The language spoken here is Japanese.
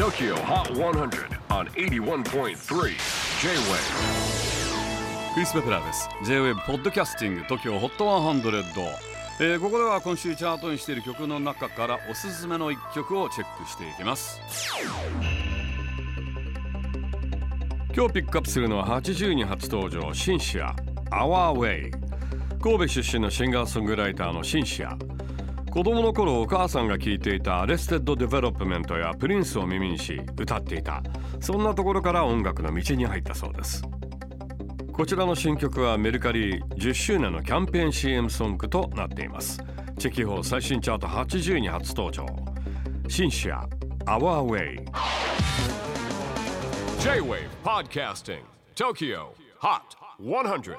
TOKYO HOT 100 on 81.3 J-WAVE クリス・ベプラーです。J-WAVE ポッドキャスティング TOKYO HOT 100、えーここでは今週チャートにしている曲の中からおすすめの一曲をチェックしていきます。今日ピックアップするのは80に初登場シンシア。Our Way 神戸出身のシンガーソングライターのシンシア子供の頃お母さんが聴いていたアレステッド・デベロップメントやプリンスを耳にし歌っていた。そんなところから音楽の道に入ったそうです。こちらの新曲はメルカリ10周年のキャンペーン CM ソングとなっています。チェキホー最新チャート80に初登場。 SINCERE Our Way J-WAVE PODCASTING TOKIO HOT 100